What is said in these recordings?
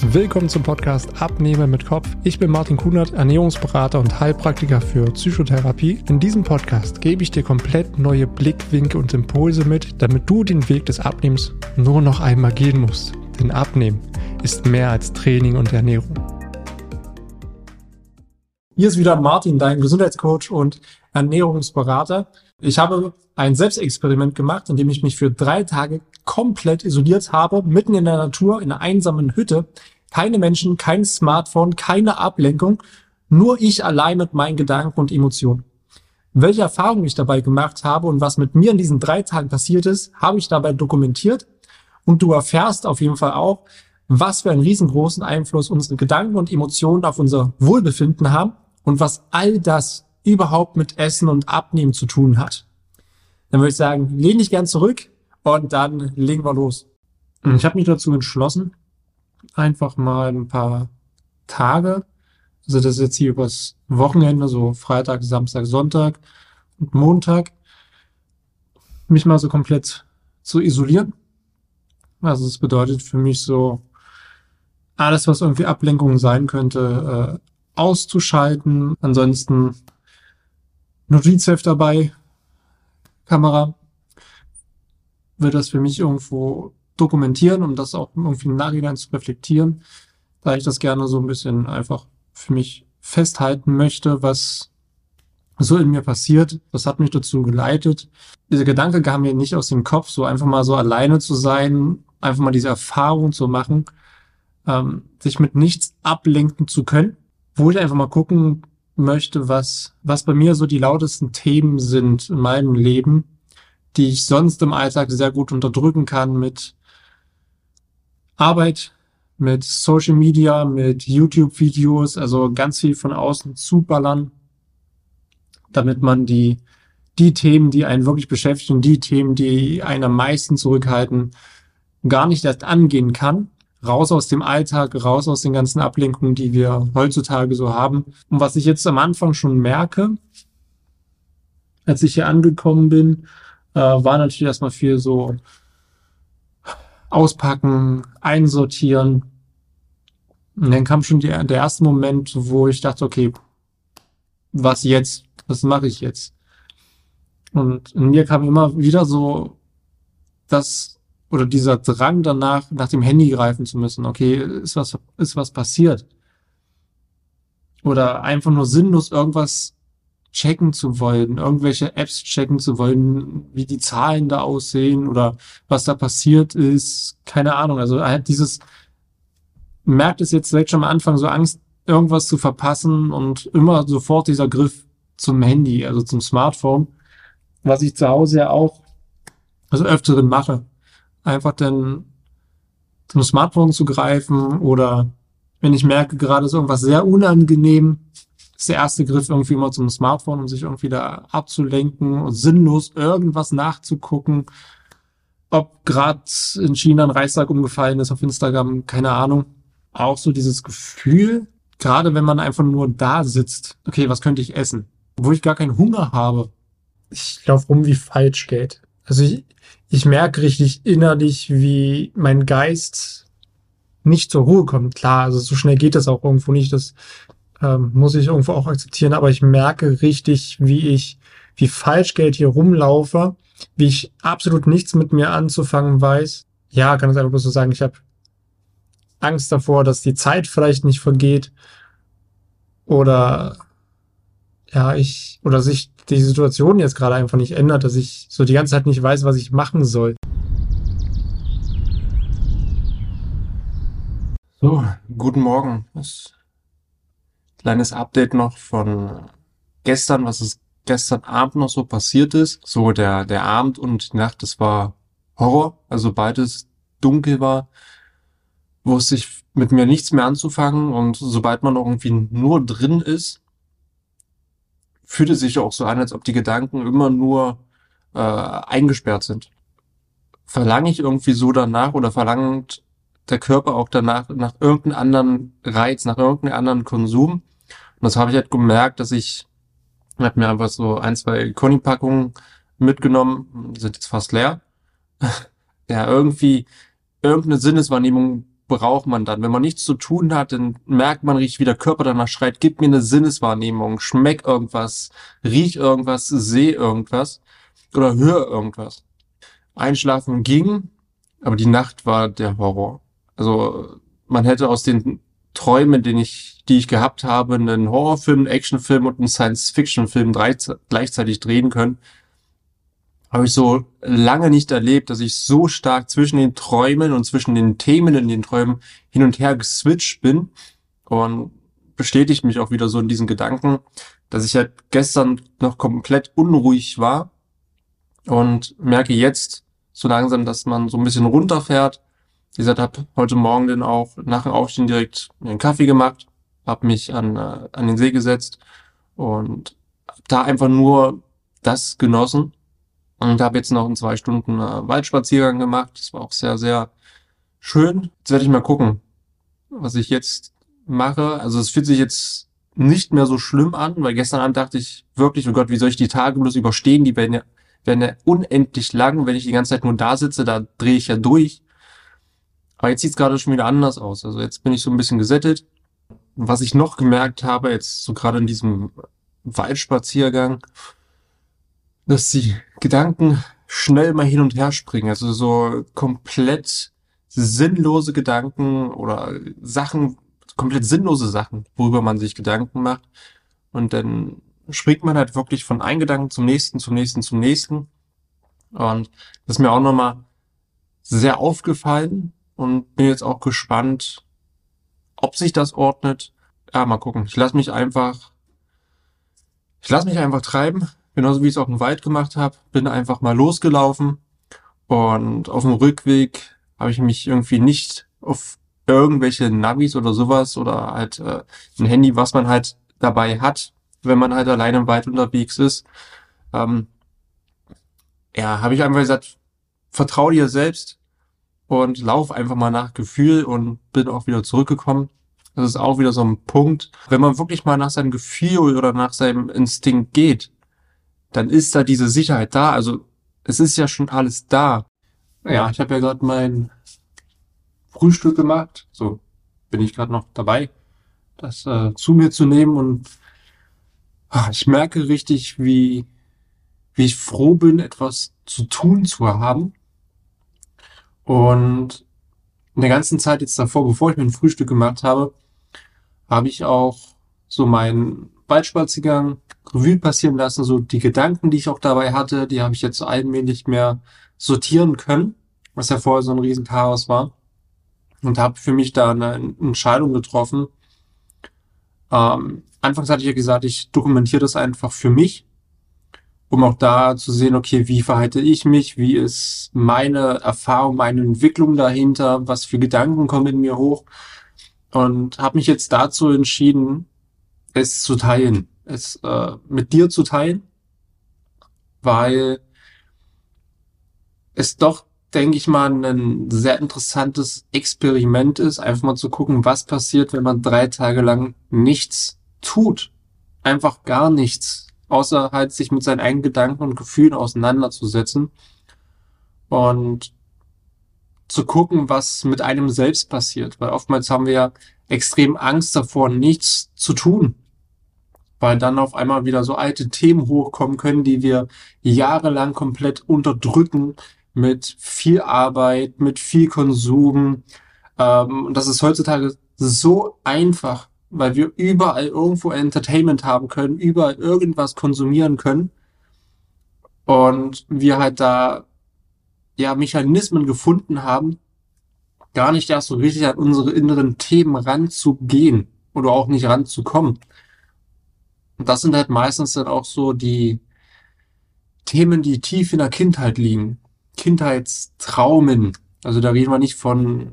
Willkommen zum Podcast Abnehmen mit Kopf. Ich bin Martin Kunert, Ernährungsberater und Heilpraktiker für Psychotherapie. In diesem Podcast gebe ich dir komplett neue Blickwinkel und Impulse mit, damit du den Weg des Abnehmens nur noch einmal gehen musst. Denn Abnehmen ist mehr als Training und Ernährung. Hier ist wieder Martin, dein Gesundheitscoach und Ernährungsberater. Ich habe ein Selbstexperiment gemacht, in dem ich mich für drei Tage komplett isoliert habe, mitten in der Natur, in einer einsamen Hütte. Keine Menschen, kein Smartphone, keine Ablenkung, nur ich allein mit meinen Gedanken und Emotionen. Welche Erfahrungen ich dabei gemacht habe und was mit mir in diesen drei Tagen passiert ist, habe ich dabei dokumentiert. Und du erfährst auf jeden Fall auch, was für einen riesengroßen Einfluss unsere Gedanken und Emotionen auf unser Wohlbefinden haben und was all das überhaupt mit Essen und Abnehmen zu tun hat. Dann würde ich sagen, lehn dich gern zurück und dann legen wir los. Ich habe mich dazu entschlossen, einfach mal ein paar Tage, also das ist jetzt hier übers Wochenende, so Freitag, Samstag, Sonntag und Montag, mich mal so komplett zu isolieren. Also das bedeutet für mich so, alles, was irgendwie Ablenkung sein könnte, äh, auszuschalten. Ansonsten Notizheft dabei, Kamera, wird das für mich irgendwo dokumentieren, um das auch irgendwie im Nachhinein zu reflektieren, da ich das gerne so ein bisschen einfach für mich festhalten möchte, was so in mir passiert. Das hat mich dazu geleitet. Dieser Gedanke kam mir nicht aus dem Kopf, so einfach mal so alleine zu sein, einfach mal diese Erfahrung zu machen, ähm, sich mit nichts ablenken zu können, wo ich einfach mal gucken möchte, was, was bei mir so die lautesten Themen sind in meinem Leben, die ich sonst im Alltag sehr gut unterdrücken kann mit Arbeit, mit Social Media, mit YouTube-Videos, also ganz viel von außen zuballern, damit man die, die Themen, die einen wirklich beschäftigen, die Themen, die einen am meisten zurückhalten, gar nicht erst angehen kann. Raus aus dem Alltag, raus aus den ganzen Ablenkungen, die wir heutzutage so haben. Und was ich jetzt am Anfang schon merke, als ich hier angekommen bin, äh, war natürlich erstmal viel so auspacken, einsortieren. Und dann kam schon die, der erste Moment, wo ich dachte, okay, was jetzt? Was mache ich jetzt? Und in mir kam immer wieder so das oder dieser Drang danach, nach dem Handy greifen zu müssen. Okay, ist was, ist was passiert? Oder einfach nur sinnlos irgendwas checken zu wollen, irgendwelche Apps checken zu wollen, wie die Zahlen da aussehen oder was da passiert ist, keine Ahnung. Also hat dieses, merkt es jetzt direkt schon am Anfang, so Angst, irgendwas zu verpassen und immer sofort dieser Griff zum Handy, also zum Smartphone, was ich zu Hause ja auch also öfteren mache. Einfach dann zum Smartphone zu greifen oder wenn ich merke, gerade ist irgendwas sehr unangenehm, ist der erste Griff irgendwie immer zum Smartphone, um sich irgendwie da abzulenken und sinnlos irgendwas nachzugucken. Ob gerade in China ein Reichstag umgefallen ist auf Instagram, keine Ahnung. Auch so dieses Gefühl, gerade wenn man einfach nur da sitzt, okay, was könnte ich essen? Wo ich gar keinen Hunger habe. Ich laufe rum wie falsch geht. Also ich, ich merke richtig innerlich, wie mein Geist nicht zur Ruhe kommt. Klar, also so schnell geht das auch irgendwo nicht. Das ähm, muss ich irgendwo auch akzeptieren, aber ich merke richtig, wie ich, wie Falschgeld hier rumlaufe, wie ich absolut nichts mit mir anzufangen weiß. Ja, kann es einfach bloß so sagen, ich habe Angst davor, dass die Zeit vielleicht nicht vergeht oder ja, ich oder sich die Situation jetzt gerade einfach nicht ändert, dass ich so die ganze Zeit nicht weiß, was ich machen soll. So, guten Morgen. Es Kleines Update noch von gestern, was es gestern Abend noch so passiert ist. So der, der Abend und die Nacht, das war Horror. Also beides dunkel war, wusste ich mit mir nichts mehr anzufangen. Und sobald man irgendwie nur drin ist, fühlte sich auch so an, als ob die Gedanken immer nur äh, eingesperrt sind. Verlange ich irgendwie so danach oder verlangt der Körper auch danach nach irgendeinem anderen Reiz, nach irgendeinem anderen Konsum. Und das habe ich halt gemerkt, dass ich habe mir einfach so ein, zwei Conny-Packungen mitgenommen, sind jetzt fast leer. ja, irgendwie irgendeine Sinneswahrnehmung braucht man dann. Wenn man nichts zu tun hat, dann merkt man richtig, wie der Körper danach schreit, gib mir eine Sinneswahrnehmung, schmeck irgendwas, riech irgendwas, seh irgendwas oder hör irgendwas. Einschlafen ging, aber die Nacht war der Horror. Also man hätte aus den Träumen, den ich, die ich gehabt habe, einen Horrorfilm, einen Actionfilm und einen Science-Fiction-Film gleichzeitig drehen können. Habe ich so lange nicht erlebt, dass ich so stark zwischen den Träumen und zwischen den Themen in den Träumen hin und her geswitcht bin. Und bestätigt mich auch wieder so in diesen Gedanken, dass ich halt gestern noch komplett unruhig war und merke jetzt so langsam, dass man so ein bisschen runterfährt wie gesagt, habe heute Morgen dann auch nach dem Aufstehen direkt einen Kaffee gemacht, habe mich an, äh, an den See gesetzt und da einfach nur das genossen und habe jetzt noch in zwei Stunden äh, Waldspaziergang gemacht. Das war auch sehr, sehr schön. Jetzt werde ich mal gucken, was ich jetzt mache. Also es fühlt sich jetzt nicht mehr so schlimm an, weil gestern Abend dachte ich wirklich, oh Gott, wie soll ich die Tage bloß überstehen? Die werden ja, werden ja unendlich lang. Wenn ich die ganze Zeit nur da sitze, da drehe ich ja durch. Aber jetzt sieht es gerade schon wieder anders aus. Also jetzt bin ich so ein bisschen gesättet. Was ich noch gemerkt habe, jetzt so gerade in diesem Waldspaziergang, dass die Gedanken schnell mal hin und her springen. Also so komplett sinnlose Gedanken oder Sachen, komplett sinnlose Sachen, worüber man sich Gedanken macht. Und dann springt man halt wirklich von einem Gedanken zum nächsten, zum nächsten, zum nächsten. Und das ist mir auch nochmal sehr aufgefallen, und bin jetzt auch gespannt, ob sich das ordnet. Ja, mal gucken. Ich lasse mich einfach, ich lasse mich einfach treiben, genauso wie ich es auch im Wald gemacht habe. Bin einfach mal losgelaufen und auf dem Rückweg habe ich mich irgendwie nicht auf irgendwelche Navis oder sowas oder halt äh, ein Handy, was man halt dabei hat, wenn man halt alleine im Wald unterwegs ist. Ähm, ja, habe ich einfach gesagt, vertrau dir selbst, und lauf einfach mal nach Gefühl und bin auch wieder zurückgekommen. Das ist auch wieder so ein Punkt. Wenn man wirklich mal nach seinem Gefühl oder nach seinem Instinkt geht, dann ist da diese Sicherheit da. Also es ist ja schon alles da. Ja, ich habe ja gerade mein Frühstück gemacht. So bin ich gerade noch dabei, das äh, zu mir zu nehmen und ach, ich merke richtig, wie wie ich froh bin, etwas zu tun zu haben und in der ganzen Zeit jetzt davor, bevor ich mir ein Frühstück gemacht habe, habe ich auch so meinen Waldspaziergang Revue passieren lassen, so die Gedanken, die ich auch dabei hatte, die habe ich jetzt allmählich mehr sortieren können, was ja vorher so ein Riesenchaos war. Und habe für mich da eine Entscheidung getroffen. Ähm, anfangs hatte ich ja gesagt, ich dokumentiere das einfach für mich um auch da zu sehen, okay, wie verhalte ich mich, wie ist meine Erfahrung, meine Entwicklung dahinter, was für Gedanken kommen in mir hoch und habe mich jetzt dazu entschieden, es zu teilen, es äh, mit dir zu teilen, weil es doch, denke ich mal, ein sehr interessantes Experiment ist, einfach mal zu gucken, was passiert, wenn man drei Tage lang nichts tut, einfach gar nichts außer halt sich mit seinen eigenen Gedanken und Gefühlen auseinanderzusetzen und zu gucken, was mit einem selbst passiert. Weil oftmals haben wir ja extrem Angst davor, nichts zu tun. Weil dann auf einmal wieder so alte Themen hochkommen können, die wir jahrelang komplett unterdrücken mit viel Arbeit, mit viel Konsum. Ähm, und das ist heutzutage so einfach, weil wir überall irgendwo Entertainment haben können, überall irgendwas konsumieren können und wir halt da ja Mechanismen gefunden haben, gar nicht erst so richtig an unsere inneren Themen ranzugehen oder auch nicht ranzukommen. Und das sind halt meistens dann auch so die Themen, die tief in der Kindheit liegen. Kindheitstraumen. Also da reden wir nicht von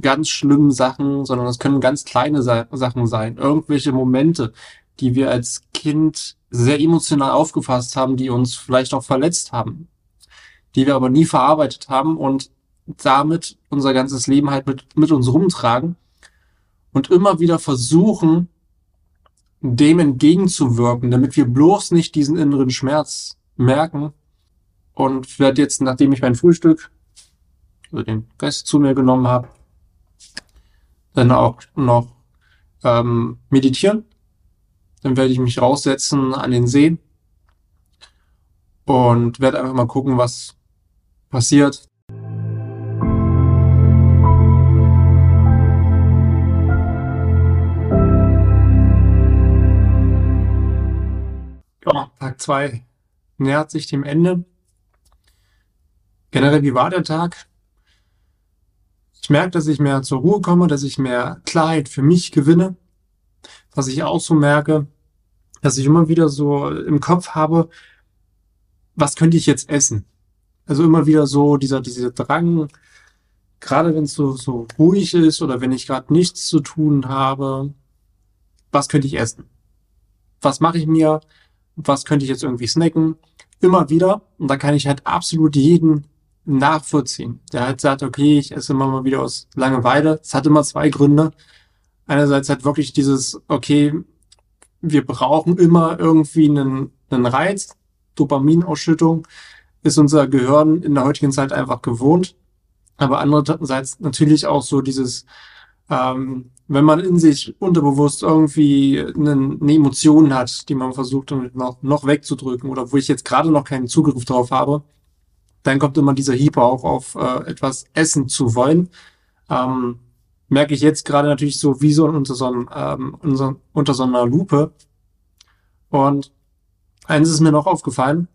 ganz schlimmen Sachen, sondern das können ganz kleine Sa Sachen sein. Irgendwelche Momente, die wir als Kind sehr emotional aufgefasst haben, die uns vielleicht auch verletzt haben, die wir aber nie verarbeitet haben und damit unser ganzes Leben halt mit, mit uns rumtragen und immer wieder versuchen, dem entgegenzuwirken, damit wir bloß nicht diesen inneren Schmerz merken. Und werde jetzt, nachdem ich mein Frühstück, also den Rest zu mir genommen habe, dann auch noch ähm, meditieren. Dann werde ich mich raussetzen an den See und werde einfach mal gucken, was passiert. Ja, Tag zwei nähert sich dem Ende. Generell, wie war der Tag? Ich merke, dass ich mehr zur Ruhe komme, dass ich mehr Klarheit für mich gewinne. Was ich auch so merke, dass ich immer wieder so im Kopf habe, was könnte ich jetzt essen? Also immer wieder so dieser, dieser Drang, gerade wenn es so, so ruhig ist oder wenn ich gerade nichts zu tun habe, was könnte ich essen? Was mache ich mir? Was könnte ich jetzt irgendwie snacken? Immer wieder. Und da kann ich halt absolut jeden nachvollziehen. Der halt sagt, okay, ich esse immer mal wieder aus Langeweile. Es hat immer zwei Gründe. Einerseits halt wirklich dieses, okay, wir brauchen immer irgendwie einen, einen Reiz. Dopaminausschüttung ist unser Gehirn in der heutigen Zeit einfach gewohnt. Aber andererseits natürlich auch so dieses, ähm, wenn man in sich unterbewusst irgendwie eine, eine Emotion hat, die man versucht noch, noch wegzudrücken oder wo ich jetzt gerade noch keinen Zugriff drauf habe, dann kommt immer dieser Hyper auch auf äh, etwas essen zu wollen. Ähm, merke ich jetzt gerade natürlich so wie so unter so, einem, ähm, unter, unter so einer Lupe. Und eins ist mir noch aufgefallen,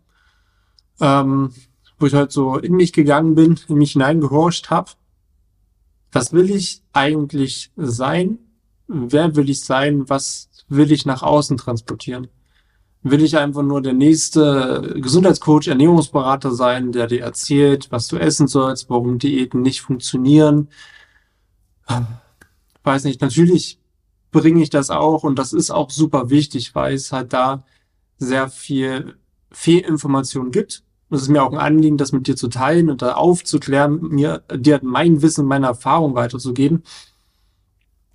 ähm, wo ich halt so in mich gegangen bin, in mich hineingehorcht habe. Was will ich eigentlich sein? Wer will ich sein? Was will ich nach außen transportieren? will ich einfach nur der nächste Gesundheitscoach, Ernährungsberater sein, der dir erzählt, was du essen sollst, warum Diäten nicht funktionieren. Weiß nicht, natürlich bringe ich das auch und das ist auch super wichtig, weil es halt da sehr viel Fehlinformation gibt. Es ist mir auch ein Anliegen, das mit dir zu teilen und da aufzuklären, mir dir mein Wissen, meine Erfahrung weiterzugeben.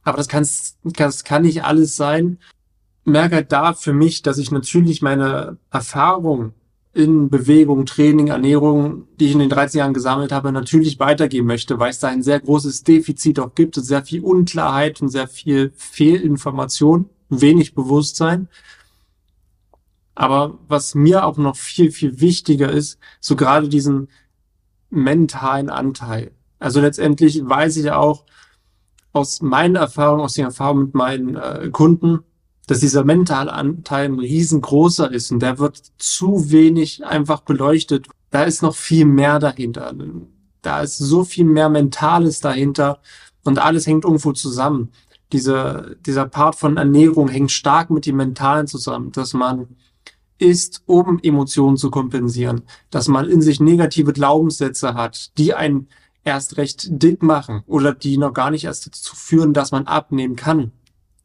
Aber das, kann's, das kann nicht alles sein merke halt da für mich, dass ich natürlich meine Erfahrung in Bewegung, Training, Ernährung, die ich in den 13 Jahren gesammelt habe, natürlich weitergeben möchte, weil es da ein sehr großes Defizit auch gibt, sehr viel Unklarheit und sehr viel Fehlinformation, wenig Bewusstsein. Aber was mir auch noch viel, viel wichtiger ist, so gerade diesen mentalen Anteil. Also letztendlich weiß ich auch aus meinen Erfahrungen, aus den Erfahrungen mit meinen äh, Kunden, dass dieser Mentalanteil ein riesengroßer ist und der wird zu wenig einfach beleuchtet. Da ist noch viel mehr dahinter. Da ist so viel mehr Mentales dahinter und alles hängt irgendwo zusammen. Diese, dieser Part von Ernährung hängt stark mit dem Mentalen zusammen, dass man isst, um Emotionen zu kompensieren, dass man in sich negative Glaubenssätze hat, die einen erst recht dick machen oder die noch gar nicht erst dazu führen, dass man abnehmen kann.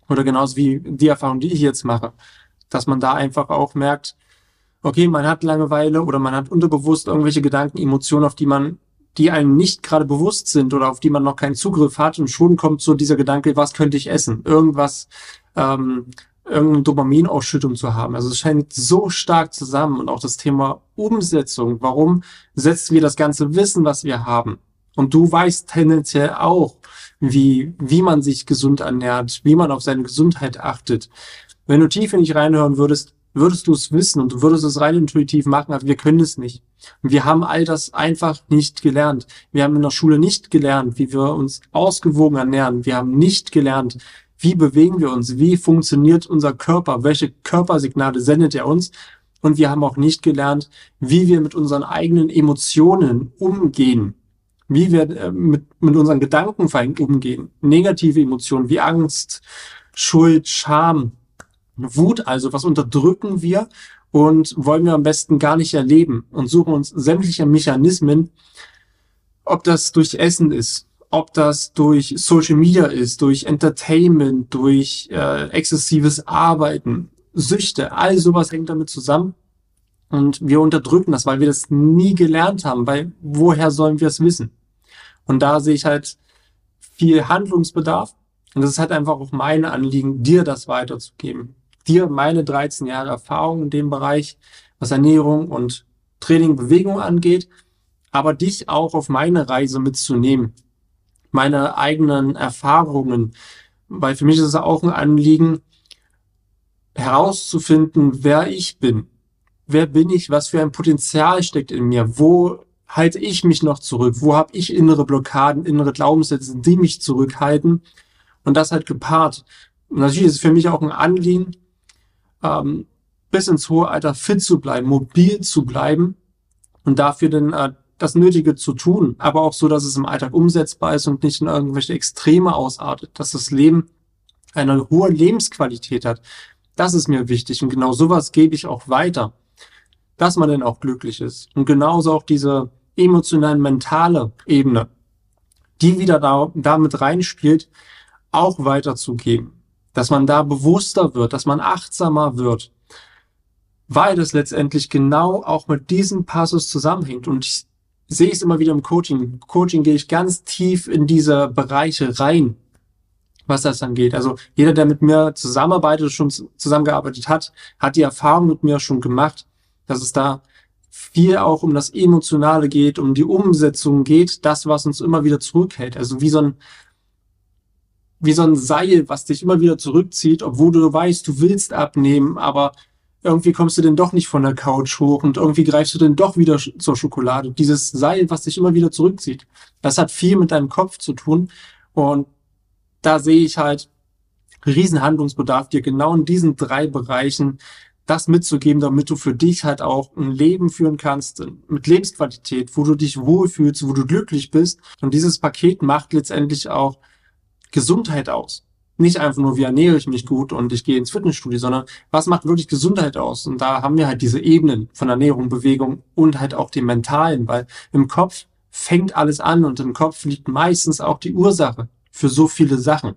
Oder genauso wie die Erfahrung, die ich jetzt mache, dass man da einfach auch merkt, okay, man hat Langeweile oder man hat unterbewusst irgendwelche Gedanken, Emotionen, auf die man, die einem nicht gerade bewusst sind oder auf die man noch keinen Zugriff hat und schon kommt so dieser Gedanke, was könnte ich essen? Irgendwas, ähm, irgendeine Dopaminausschüttung zu haben. Also es scheint so stark zusammen und auch das Thema Umsetzung. Warum setzen wir das ganze Wissen, was wir haben? Und du weißt tendenziell auch, wie, wie man sich gesund ernährt, wie man auf seine Gesundheit achtet. Wenn du tief in dich reinhören würdest, würdest du es wissen und du würdest es rein intuitiv machen, aber wir können es nicht. Wir haben all das einfach nicht gelernt. Wir haben in der Schule nicht gelernt, wie wir uns ausgewogen ernähren. Wir haben nicht gelernt, wie bewegen wir uns, wie funktioniert unser Körper, welche Körpersignale sendet er uns. Und wir haben auch nicht gelernt, wie wir mit unseren eigenen Emotionen umgehen wie wir äh, mit, mit unseren Gedanken vor allem umgehen. Negative Emotionen wie Angst, Schuld, Scham, Wut, also was unterdrücken wir und wollen wir am besten gar nicht erleben und suchen uns sämtliche Mechanismen, ob das durch Essen ist, ob das durch Social Media ist, durch Entertainment, durch äh, exzessives Arbeiten, Süchte, all sowas hängt damit zusammen. Und wir unterdrücken das, weil wir das nie gelernt haben, weil woher sollen wir es wissen? Und da sehe ich halt viel Handlungsbedarf. Und das ist halt einfach auch mein Anliegen, dir das weiterzugeben. Dir meine 13 Jahre Erfahrung in dem Bereich, was Ernährung und Training, Bewegung angeht, aber dich auch auf meine Reise mitzunehmen. Meine eigenen Erfahrungen, weil für mich ist es auch ein Anliegen, herauszufinden, wer ich bin. Wer bin ich? Was für ein Potenzial steckt in mir? Wo halte ich mich noch zurück? Wo habe ich innere Blockaden, innere Glaubenssätze, die mich zurückhalten? Und das halt gepaart. Und natürlich ist es für mich auch ein Anliegen, ähm, bis ins hohe Alter fit zu bleiben, mobil zu bleiben und dafür dann äh, das Nötige zu tun, aber auch so, dass es im Alltag umsetzbar ist und nicht in irgendwelche Extreme ausartet, dass das Leben eine hohe Lebensqualität hat. Das ist mir wichtig und genau sowas gebe ich auch weiter, dass man dann auch glücklich ist. Und genauso auch diese emotionale, mentale Ebene, die wieder da, damit reinspielt, auch weiterzugeben. Dass man da bewusster wird, dass man achtsamer wird, weil das letztendlich genau auch mit diesem Passus zusammenhängt. Und ich sehe es immer wieder im Coaching. Coaching gehe ich ganz tief in diese Bereiche rein, was das angeht. Also jeder, der mit mir zusammenarbeitet, schon zusammengearbeitet hat, hat die Erfahrung mit mir schon gemacht, dass es da viel auch um das Emotionale geht, um die Umsetzung geht, das, was uns immer wieder zurückhält. Also wie so ein, wie so ein Seil, was dich immer wieder zurückzieht, obwohl du weißt, du willst abnehmen, aber irgendwie kommst du denn doch nicht von der Couch hoch und irgendwie greifst du denn doch wieder zur Schokolade. Dieses Seil, was dich immer wieder zurückzieht, das hat viel mit deinem Kopf zu tun. Und da sehe ich halt Riesenhandlungsbedarf, dir genau in diesen drei Bereichen das mitzugeben, damit du für dich halt auch ein Leben führen kannst mit Lebensqualität, wo du dich wohlfühlst, wo du glücklich bist. Und dieses Paket macht letztendlich auch Gesundheit aus nicht einfach nur, wie ernähre ich mich gut und ich gehe ins Fitnessstudio, sondern was macht wirklich Gesundheit aus? Und da haben wir halt diese Ebenen von Ernährung, Bewegung und halt auch den mentalen, weil im Kopf fängt alles an und im Kopf liegt meistens auch die Ursache für so viele Sachen.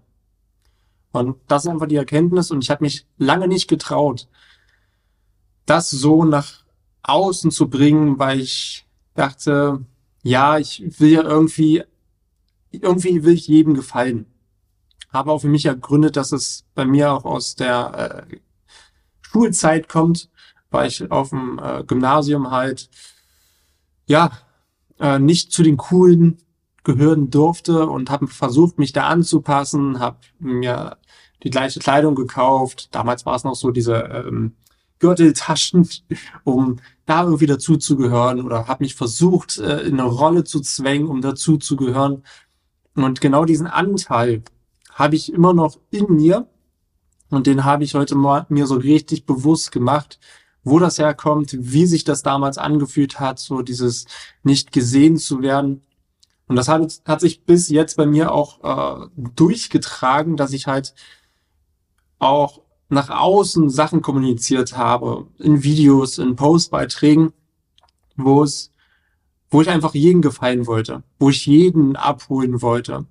Und das ist einfach die Erkenntnis und ich habe mich lange nicht getraut, das so nach außen zu bringen, weil ich dachte, ja, ich will ja irgendwie, irgendwie will ich jedem gefallen habe auch für mich ergründet, dass es bei mir auch aus der äh, Schulzeit kommt, weil ich auf dem äh, Gymnasium halt ja äh, nicht zu den coolen gehören durfte und habe versucht, mich da anzupassen, habe mir die gleiche Kleidung gekauft. Damals war es noch so diese ähm, Gürteltaschen, um da irgendwie dazuzugehören oder habe mich versucht, äh, in eine Rolle zu zwängen, um dazuzugehören. Und genau diesen Anteil habe ich immer noch in mir und den habe ich heute mal mir so richtig bewusst gemacht, wo das herkommt, wie sich das damals angefühlt hat, so dieses nicht gesehen zu werden. Und das hat, hat sich bis jetzt bei mir auch äh, durchgetragen, dass ich halt auch nach außen Sachen kommuniziert habe, in Videos, in Postbeiträgen, wo es, wo ich einfach jeden gefallen wollte, wo ich jeden abholen wollte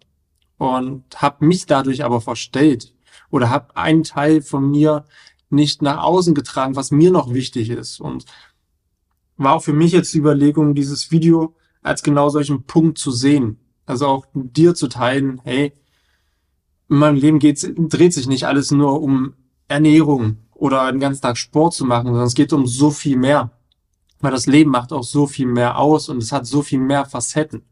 und habe mich dadurch aber verstellt oder habe einen Teil von mir nicht nach außen getragen, was mir noch wichtig ist. Und war auch für mich jetzt die Überlegung, dieses Video als genau solchen Punkt zu sehen. Also auch dir zu teilen, hey, in meinem Leben geht's, dreht sich nicht alles nur um Ernährung oder den ganzen Tag Sport zu machen, sondern es geht um so viel mehr. Weil das Leben macht auch so viel mehr aus und es hat so viel mehr Facetten.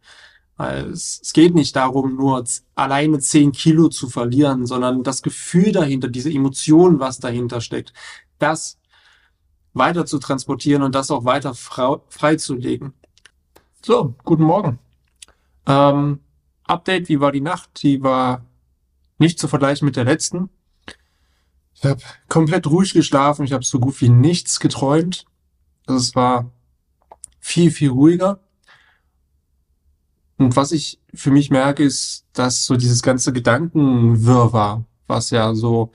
Es, es geht nicht darum, nur alleine zehn Kilo zu verlieren, sondern das Gefühl dahinter, diese Emotion, was dahinter steckt, das weiter zu transportieren und das auch weiter freizulegen. So, guten Morgen. Ähm, Update, wie war die Nacht? Die war nicht zu vergleichen mit der letzten. Ich habe komplett ruhig geschlafen, ich habe so gut wie nichts geträumt. Also es war viel, viel ruhiger. Und was ich für mich merke, ist, dass so dieses ganze Gedankenwirrwarr, was ja so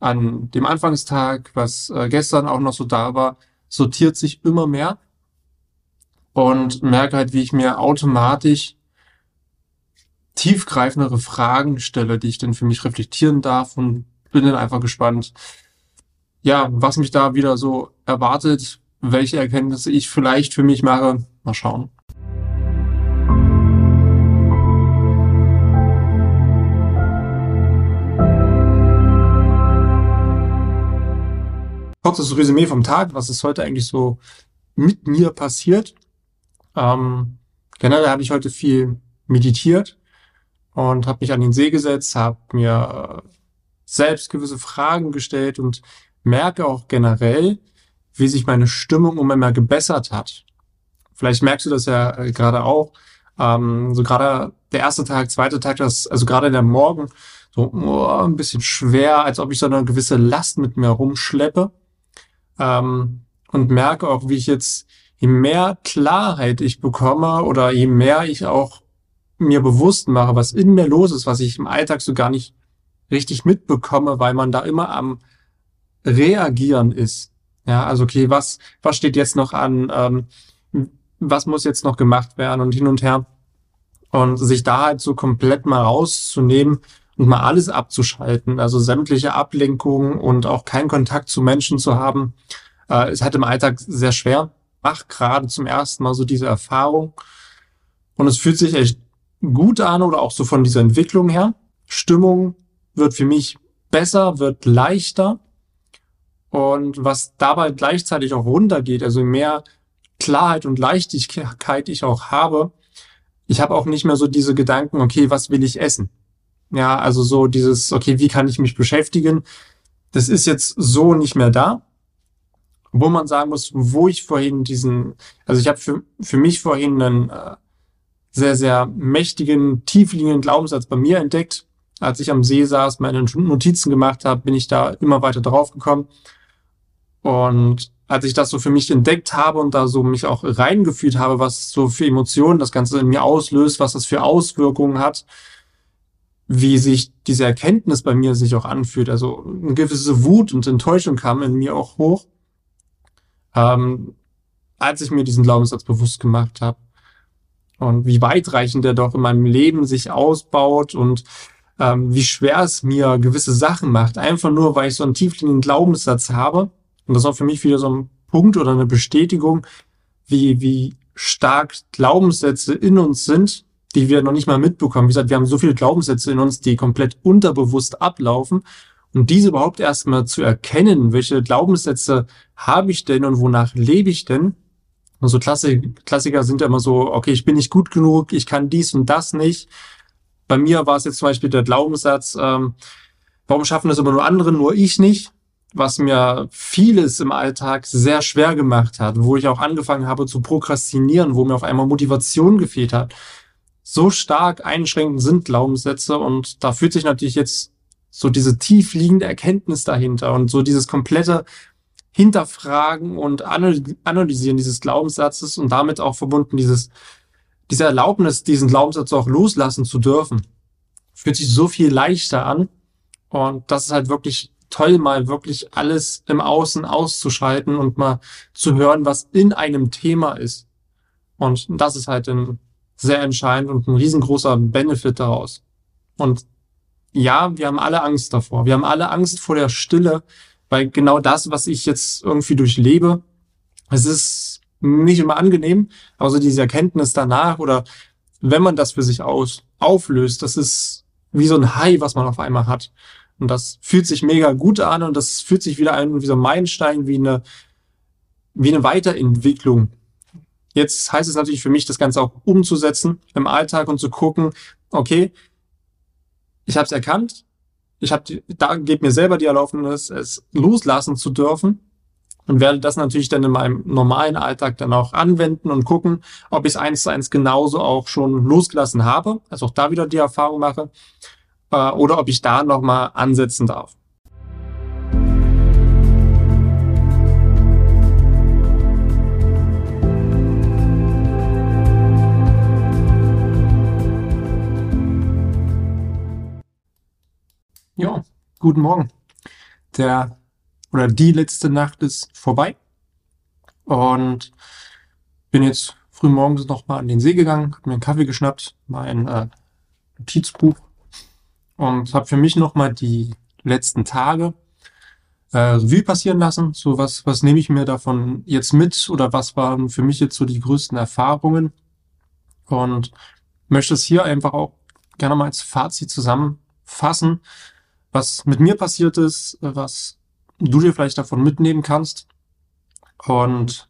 an dem Anfangstag, was äh, gestern auch noch so da war, sortiert sich immer mehr und merke halt, wie ich mir automatisch tiefgreifendere Fragen stelle, die ich dann für mich reflektieren darf und bin dann einfach gespannt, ja, was mich da wieder so erwartet, welche Erkenntnisse ich vielleicht für mich mache. Mal schauen. Kurzes Resümee vom Tag, was ist heute eigentlich so mit mir passiert. Ähm, generell habe ich heute viel meditiert und habe mich an den See gesetzt, habe mir äh, selbst gewisse Fragen gestellt und merke auch generell, wie sich meine Stimmung um immer gebessert hat. Vielleicht merkst du das ja äh, gerade auch. Ähm, so gerade der erste Tag, zweite Tag, das, also gerade der Morgen, so oh, ein bisschen schwer, als ob ich so eine gewisse Last mit mir rumschleppe. Ähm, und merke auch, wie ich jetzt, je mehr Klarheit ich bekomme oder je mehr ich auch mir bewusst mache, was in mir los ist, was ich im Alltag so gar nicht richtig mitbekomme, weil man da immer am Reagieren ist. Ja, also okay, was, was steht jetzt noch an? Ähm, was muss jetzt noch gemacht werden und hin und her? Und sich da halt so komplett mal rauszunehmen und mal alles abzuschalten, also sämtliche Ablenkungen und auch keinen Kontakt zu Menschen zu haben, äh, ist halt im Alltag sehr schwer. Mach gerade zum ersten Mal so diese Erfahrung. Und es fühlt sich echt gut an oder auch so von dieser Entwicklung her. Stimmung wird für mich besser, wird leichter. Und was dabei gleichzeitig auch runtergeht, also mehr Klarheit und Leichtigkeit ich auch habe, ich habe auch nicht mehr so diese Gedanken, okay, was will ich essen? Ja, also so dieses, okay, wie kann ich mich beschäftigen? Das ist jetzt so nicht mehr da. Wo man sagen muss, wo ich vorhin diesen, also ich habe für, für mich vorhin einen äh, sehr, sehr mächtigen, tiefliegenden Glaubenssatz bei mir entdeckt. Als ich am See saß, meine Notizen gemacht habe, bin ich da immer weiter drauf gekommen. Und als ich das so für mich entdeckt habe und da so mich auch reingefühlt habe, was so für Emotionen das Ganze in mir auslöst, was das für Auswirkungen hat, wie sich diese Erkenntnis bei mir sich auch anfühlt. Also eine gewisse Wut und Enttäuschung kam in mir auch hoch, ähm, als ich mir diesen Glaubenssatz bewusst gemacht habe und wie weitreichend der doch in meinem Leben sich ausbaut und ähm, wie schwer es mir gewisse Sachen macht, einfach nur, weil ich so einen tiefliegenden Glaubenssatz habe. Und das auch für mich wieder so ein Punkt oder eine Bestätigung, wie, wie stark Glaubenssätze in uns sind, die wir noch nicht mal mitbekommen. Wie gesagt, wir haben so viele Glaubenssätze in uns, die komplett unterbewusst ablaufen. Und diese überhaupt erstmal zu erkennen, welche Glaubenssätze habe ich denn und wonach lebe ich denn, und so Klassik, Klassiker sind ja immer so, okay, ich bin nicht gut genug, ich kann dies und das nicht. Bei mir war es jetzt zum Beispiel der Glaubenssatz, ähm, warum schaffen das immer nur andere, nur ich nicht? Was mir vieles im Alltag sehr schwer gemacht hat, wo ich auch angefangen habe zu prokrastinieren, wo mir auf einmal Motivation gefehlt hat. So stark einschränkend sind Glaubenssätze und da fühlt sich natürlich jetzt so diese tief liegende Erkenntnis dahinter und so dieses komplette hinterfragen und analysieren dieses Glaubenssatzes und damit auch verbunden dieses, diese Erlaubnis, diesen Glaubenssatz auch loslassen zu dürfen. Fühlt sich so viel leichter an. Und das ist halt wirklich toll, mal wirklich alles im Außen auszuschalten und mal zu hören, was in einem Thema ist. Und das ist halt ein sehr entscheidend und ein riesengroßer Benefit daraus. Und ja, wir haben alle Angst davor. Wir haben alle Angst vor der Stille, weil genau das, was ich jetzt irgendwie durchlebe, es ist nicht immer angenehm, aber so diese Erkenntnis danach oder wenn man das für sich aus, auflöst, das ist wie so ein High, was man auf einmal hat. Und das fühlt sich mega gut an und das fühlt sich wieder an wie so ein Meilenstein, wie eine, wie eine Weiterentwicklung. Jetzt heißt es natürlich für mich, das Ganze auch umzusetzen im Alltag und zu gucken, okay, ich habe es erkannt, ich habe da gebe mir selber die Erlaubnis, es loslassen zu dürfen und werde das natürlich dann in meinem normalen Alltag dann auch anwenden und gucken, ob ich es eins zu eins genauso auch schon losgelassen habe, also auch da wieder die Erfahrung mache, äh, oder ob ich da nochmal ansetzen darf. Ja, guten Morgen. Der oder die letzte Nacht ist vorbei und bin jetzt früh morgens noch mal an den See gegangen, habe mir einen Kaffee geschnappt, mein äh, Notizbuch und habe für mich noch mal die letzten Tage äh, Revue passieren lassen. So was was nehme ich mir davon jetzt mit oder was waren für mich jetzt so die größten Erfahrungen und möchte es hier einfach auch gerne mal als Fazit zusammenfassen was mit mir passiert ist, was du dir vielleicht davon mitnehmen kannst. Und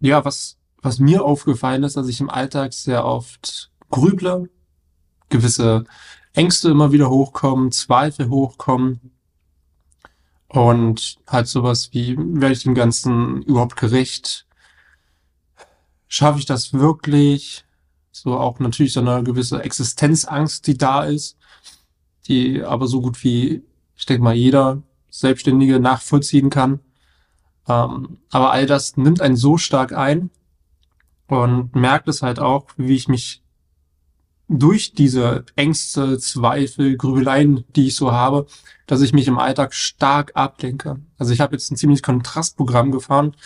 ja, was, was mir aufgefallen ist, dass ich im Alltag sehr oft grüble, gewisse Ängste immer wieder hochkommen, Zweifel hochkommen. Und halt sowas wie, werde ich dem Ganzen überhaupt gerecht? Schaffe ich das wirklich? So auch natürlich so eine gewisse Existenzangst, die da ist, die aber so gut wie, ich denke mal, jeder Selbstständige nachvollziehen kann. Ähm, aber all das nimmt einen so stark ein und merkt es halt auch, wie ich mich durch diese Ängste, Zweifel, Grübeleien, die ich so habe, dass ich mich im Alltag stark ablenke. Also ich habe jetzt ein ziemlich Kontrastprogramm gefahren,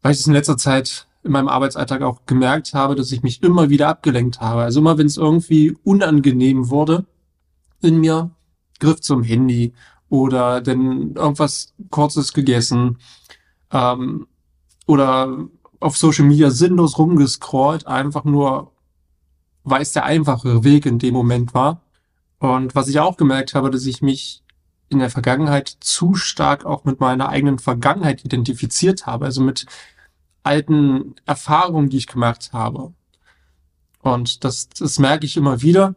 weil ich es in letzter Zeit in meinem Arbeitsalltag auch gemerkt habe, dass ich mich immer wieder abgelenkt habe. Also immer wenn es irgendwie unangenehm wurde in mir, griff zum Handy oder denn irgendwas Kurzes gegessen ähm, oder auf Social Media sinnlos rumgescrollt, einfach nur, weil es der einfache Weg in dem Moment war. Und was ich auch gemerkt habe, dass ich mich in der Vergangenheit zu stark auch mit meiner eigenen Vergangenheit identifiziert habe, also mit alten Erfahrungen, die ich gemacht habe. Und das, das merke ich immer wieder,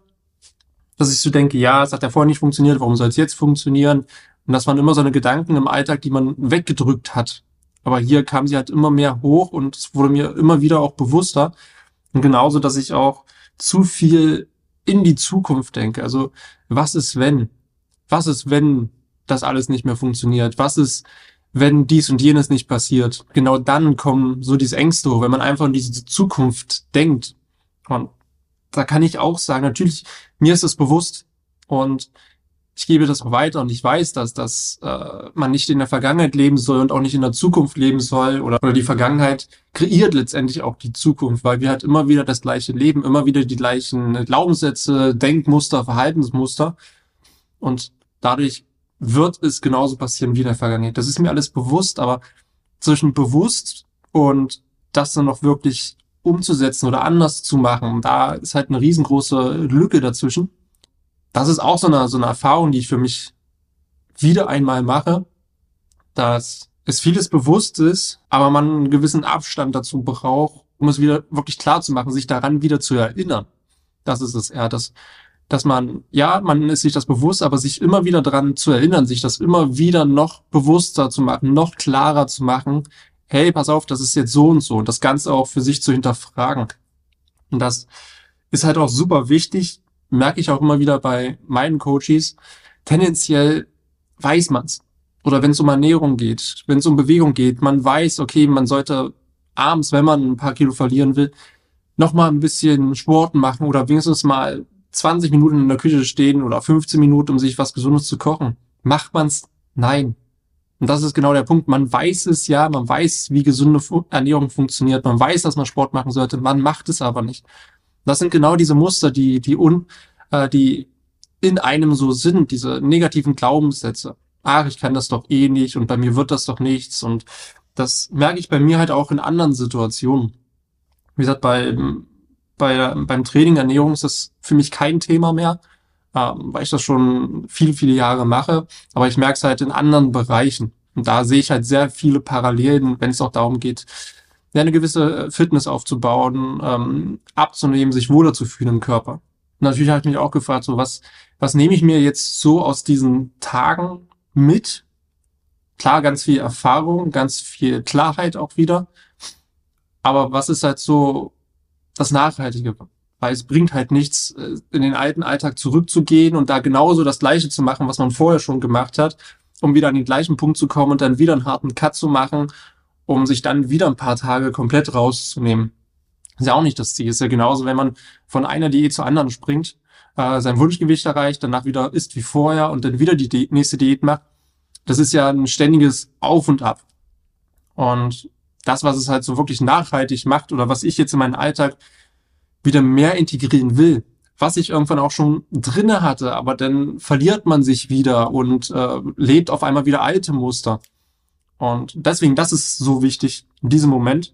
dass ich so denke, ja, es hat ja vorher nicht funktioniert, warum soll es jetzt funktionieren? Und das waren immer so eine Gedanken im Alltag, die man weggedrückt hat. Aber hier kam sie halt immer mehr hoch und es wurde mir immer wieder auch bewusster. Und genauso, dass ich auch zu viel in die Zukunft denke. Also, was ist wenn? Was ist, wenn das alles nicht mehr funktioniert? Was ist, wenn dies und jenes nicht passiert? Genau dann kommen so diese Ängste hoch, wenn man einfach in diese Zukunft denkt. Und da kann ich auch sagen, natürlich, mir ist es bewusst und ich gebe das auch weiter und ich weiß, dass, dass äh, man nicht in der Vergangenheit leben soll und auch nicht in der Zukunft leben soll oder, oder die Vergangenheit kreiert letztendlich auch die Zukunft, weil wir halt immer wieder das gleiche Leben, immer wieder die gleichen Glaubenssätze, Denkmuster, Verhaltensmuster und dadurch wird es genauso passieren wie in der Vergangenheit. Das ist mir alles bewusst, aber zwischen bewusst und das dann noch wirklich umzusetzen oder anders zu machen. Da ist halt eine riesengroße Lücke dazwischen. Das ist auch so eine, so eine Erfahrung, die ich für mich wieder einmal mache, dass es vieles bewusst ist, aber man einen gewissen Abstand dazu braucht, um es wieder wirklich klar zu machen, sich daran wieder zu erinnern. Das ist es eher, dass, dass man, ja, man ist sich das bewusst, aber sich immer wieder daran zu erinnern, sich das immer wieder noch bewusster zu machen, noch klarer zu machen, hey, pass auf, das ist jetzt so und so und das Ganze auch für sich zu hinterfragen. Und das ist halt auch super wichtig, merke ich auch immer wieder bei meinen Coaches. Tendenziell weiß man's. Oder wenn es um Ernährung geht, wenn es um Bewegung geht, man weiß, okay, man sollte abends, wenn man ein paar Kilo verlieren will, noch mal ein bisschen Sport machen oder wenigstens mal 20 Minuten in der Küche stehen oder 15 Minuten, um sich was Gesundes zu kochen. Macht man's? Nein. Und das ist genau der Punkt. Man weiß es ja, man weiß, wie gesunde Ernährung funktioniert, man weiß, dass man Sport machen sollte, man macht es aber nicht. Das sind genau diese Muster, die, die, un, äh, die in einem so sind, diese negativen Glaubenssätze. Ach, ich kann das doch eh nicht und bei mir wird das doch nichts. Und das merke ich bei mir halt auch in anderen Situationen. Wie gesagt, bei, bei, beim Training Ernährung ist das für mich kein Thema mehr ähm, weil ich das schon viele, viele Jahre mache. Aber ich merke es halt in anderen Bereichen. Und da sehe ich halt sehr viele Parallelen, wenn es auch darum geht, eine gewisse Fitness aufzubauen, ähm, abzunehmen, sich wohler zu fühlen im Körper. Natürlich habe ich mich auch gefragt, so was, was nehme ich mir jetzt so aus diesen Tagen mit? Klar, ganz viel Erfahrung, ganz viel Klarheit auch wieder. Aber was ist halt so das Nachhaltige? Weil es bringt halt nichts, äh, in den alten Alltag zurückzugehen und da genauso das Gleiche zu machen, was man vorher schon gemacht hat, um wieder an den gleichen Punkt zu kommen und dann wieder einen harten Cut zu machen, um sich dann wieder ein paar Tage komplett rauszunehmen. ist ja auch nicht das Ziel. ist ja genauso, wenn man von einer Diät zur anderen springt, äh, sein Wunschgewicht erreicht, danach wieder isst wie vorher und dann wieder die Di nächste Diät macht. Das ist ja ein ständiges Auf und Ab. Und das, was es halt so wirklich nachhaltig macht oder was ich jetzt in meinen Alltag wieder mehr integrieren will, was ich irgendwann auch schon drinne hatte, aber dann verliert man sich wieder und äh, lebt auf einmal wieder alte Muster. Und deswegen, das ist so wichtig in diesem Moment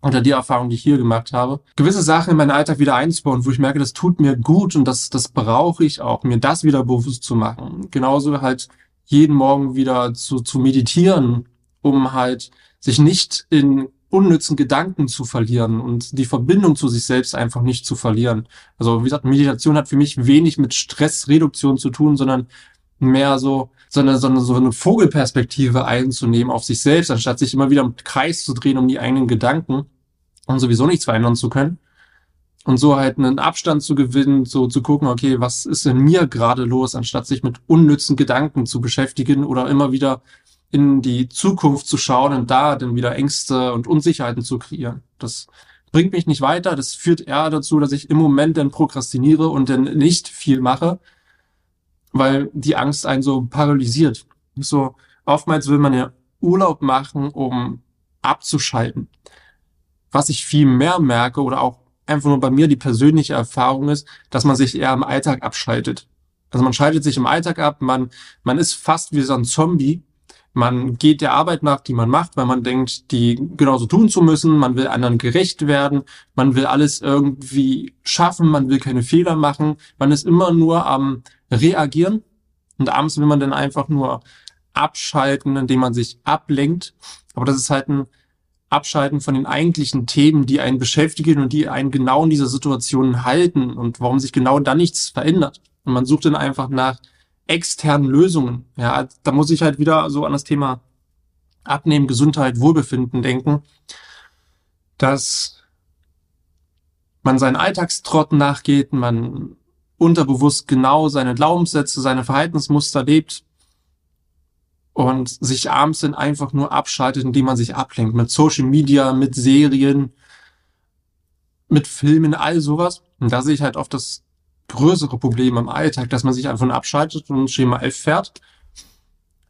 unter die Erfahrung, die ich hier gemacht habe, gewisse Sachen in meinen Alltag wieder einzubauen, wo ich merke, das tut mir gut und das, das brauche ich auch, mir das wieder bewusst zu machen. Genauso halt jeden Morgen wieder zu, zu meditieren, um halt sich nicht in unnützen Gedanken zu verlieren und die Verbindung zu sich selbst einfach nicht zu verlieren. Also wie gesagt, Meditation hat für mich wenig mit Stressreduktion zu tun, sondern mehr so, sondern, sondern so eine Vogelperspektive einzunehmen auf sich selbst, anstatt sich immer wieder im Kreis zu drehen um die eigenen Gedanken und sowieso nichts verändern zu können. Und so halt einen Abstand zu gewinnen, so zu gucken, okay, was ist in mir gerade los, anstatt sich mit unnützen Gedanken zu beschäftigen oder immer wieder in die Zukunft zu schauen und da dann wieder Ängste und Unsicherheiten zu kreieren. Das bringt mich nicht weiter. Das führt eher dazu, dass ich im Moment dann prokrastiniere und dann nicht viel mache, weil die Angst einen so paralysiert. So, oftmals will man ja Urlaub machen, um abzuschalten. Was ich viel mehr merke oder auch einfach nur bei mir die persönliche Erfahrung ist, dass man sich eher im Alltag abschaltet. Also man schaltet sich im Alltag ab, man, man ist fast wie so ein Zombie. Man geht der Arbeit nach, die man macht, weil man denkt, die genauso tun zu müssen. Man will anderen gerecht werden. Man will alles irgendwie schaffen. Man will keine Fehler machen. Man ist immer nur am Reagieren. Und abends will man dann einfach nur abschalten, indem man sich ablenkt. Aber das ist halt ein abschalten von den eigentlichen Themen, die einen beschäftigen und die einen genau in dieser Situation halten und warum sich genau da nichts verändert. Und man sucht dann einfach nach externen Lösungen. Ja, da muss ich halt wieder so an das Thema Abnehmen, Gesundheit, Wohlbefinden denken, dass man seinen Alltagstrott nachgeht, man unterbewusst genau seine Glaubenssätze, seine Verhaltensmuster lebt und sich abends dann einfach nur abschaltet, indem man sich ablenkt mit Social Media, mit Serien, mit Filmen, all sowas. Und da sehe ich halt oft das größere Problem im Alltag, dass man sich einfach nur abschaltet und Schema F fährt.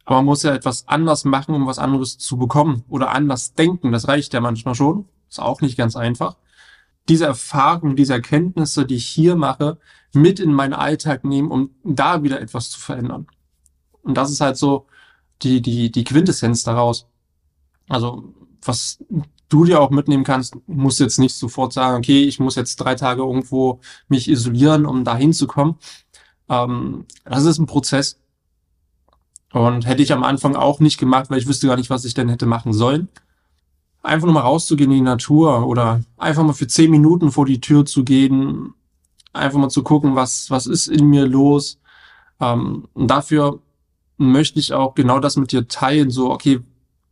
Aber man muss ja etwas anders machen, um was anderes zu bekommen oder anders denken. Das reicht ja manchmal schon. Ist auch nicht ganz einfach. Diese Erfahrung, diese Erkenntnisse, die ich hier mache, mit in meinen Alltag nehmen, um da wieder etwas zu verändern. Und das ist halt so, die, die, die Quintessenz daraus. Also, was du dir auch mitnehmen kannst, musst jetzt nicht sofort sagen, okay, ich muss jetzt drei Tage irgendwo mich isolieren, um da hinzukommen. Ähm, das ist ein Prozess. Und hätte ich am Anfang auch nicht gemacht, weil ich wüsste gar nicht, was ich denn hätte machen sollen. Einfach nur mal rauszugehen in die Natur oder einfach mal für zehn Minuten vor die Tür zu gehen, einfach mal zu gucken, was, was ist in mir los. Ähm, und dafür möchte ich auch genau das mit dir teilen, so, okay,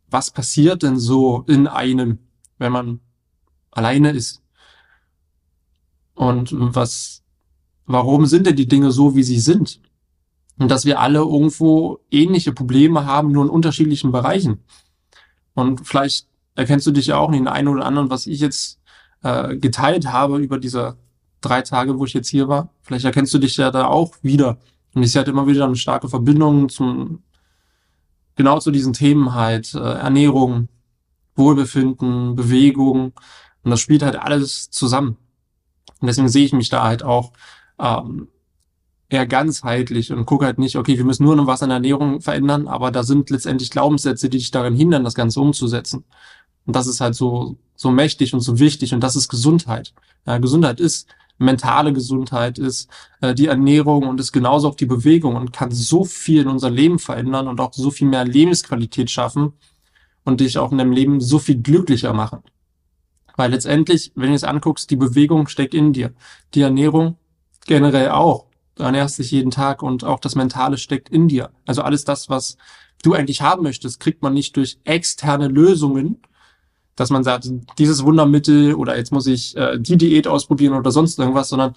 was passiert denn so in einem, wenn man alleine ist? Und was, warum sind denn die Dinge so, wie sie sind? Und dass wir alle irgendwo ähnliche Probleme haben, nur in unterschiedlichen Bereichen. Und vielleicht erkennst du dich ja auch in den einen oder anderen, was ich jetzt äh, geteilt habe über diese drei Tage, wo ich jetzt hier war. Vielleicht erkennst du dich ja da auch wieder. Und ich halt immer wieder eine starke Verbindung zum, genau zu diesen Themen halt, äh, Ernährung, Wohlbefinden, Bewegung. Und das spielt halt alles zusammen. Und deswegen sehe ich mich da halt auch ähm, eher ganzheitlich und gucke halt nicht, okay, wir müssen nur noch was an der Ernährung verändern, aber da sind letztendlich Glaubenssätze, die dich daran hindern, das Ganze umzusetzen. Und das ist halt so, so mächtig und so wichtig und das ist Gesundheit. Ja, Gesundheit ist mentale Gesundheit ist, äh, die Ernährung und ist genauso auch die Bewegung und kann so viel in unser Leben verändern und auch so viel mehr Lebensqualität schaffen und dich auch in deinem Leben so viel glücklicher machen. Weil letztendlich, wenn du es anguckst, die Bewegung steckt in dir. Die Ernährung generell auch. Du ernährst dich jeden Tag und auch das Mentale steckt in dir. Also alles das, was du eigentlich haben möchtest, kriegt man nicht durch externe Lösungen, dass man sagt, dieses Wundermittel oder jetzt muss ich äh, die Diät ausprobieren oder sonst irgendwas, sondern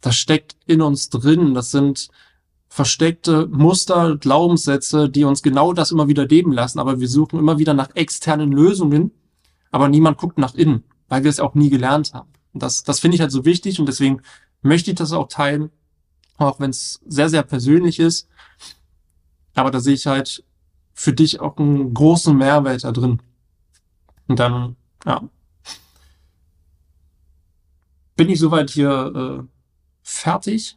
das steckt in uns drin. Das sind versteckte Muster, Glaubenssätze, die uns genau das immer wieder leben lassen. Aber wir suchen immer wieder nach externen Lösungen, aber niemand guckt nach innen, weil wir es auch nie gelernt haben. Und das, das finde ich halt so wichtig und deswegen möchte ich das auch teilen, auch wenn es sehr, sehr persönlich ist. Aber da sehe ich halt für dich auch einen großen Mehrwert da drin. Und dann, ja, bin ich soweit hier äh, fertig.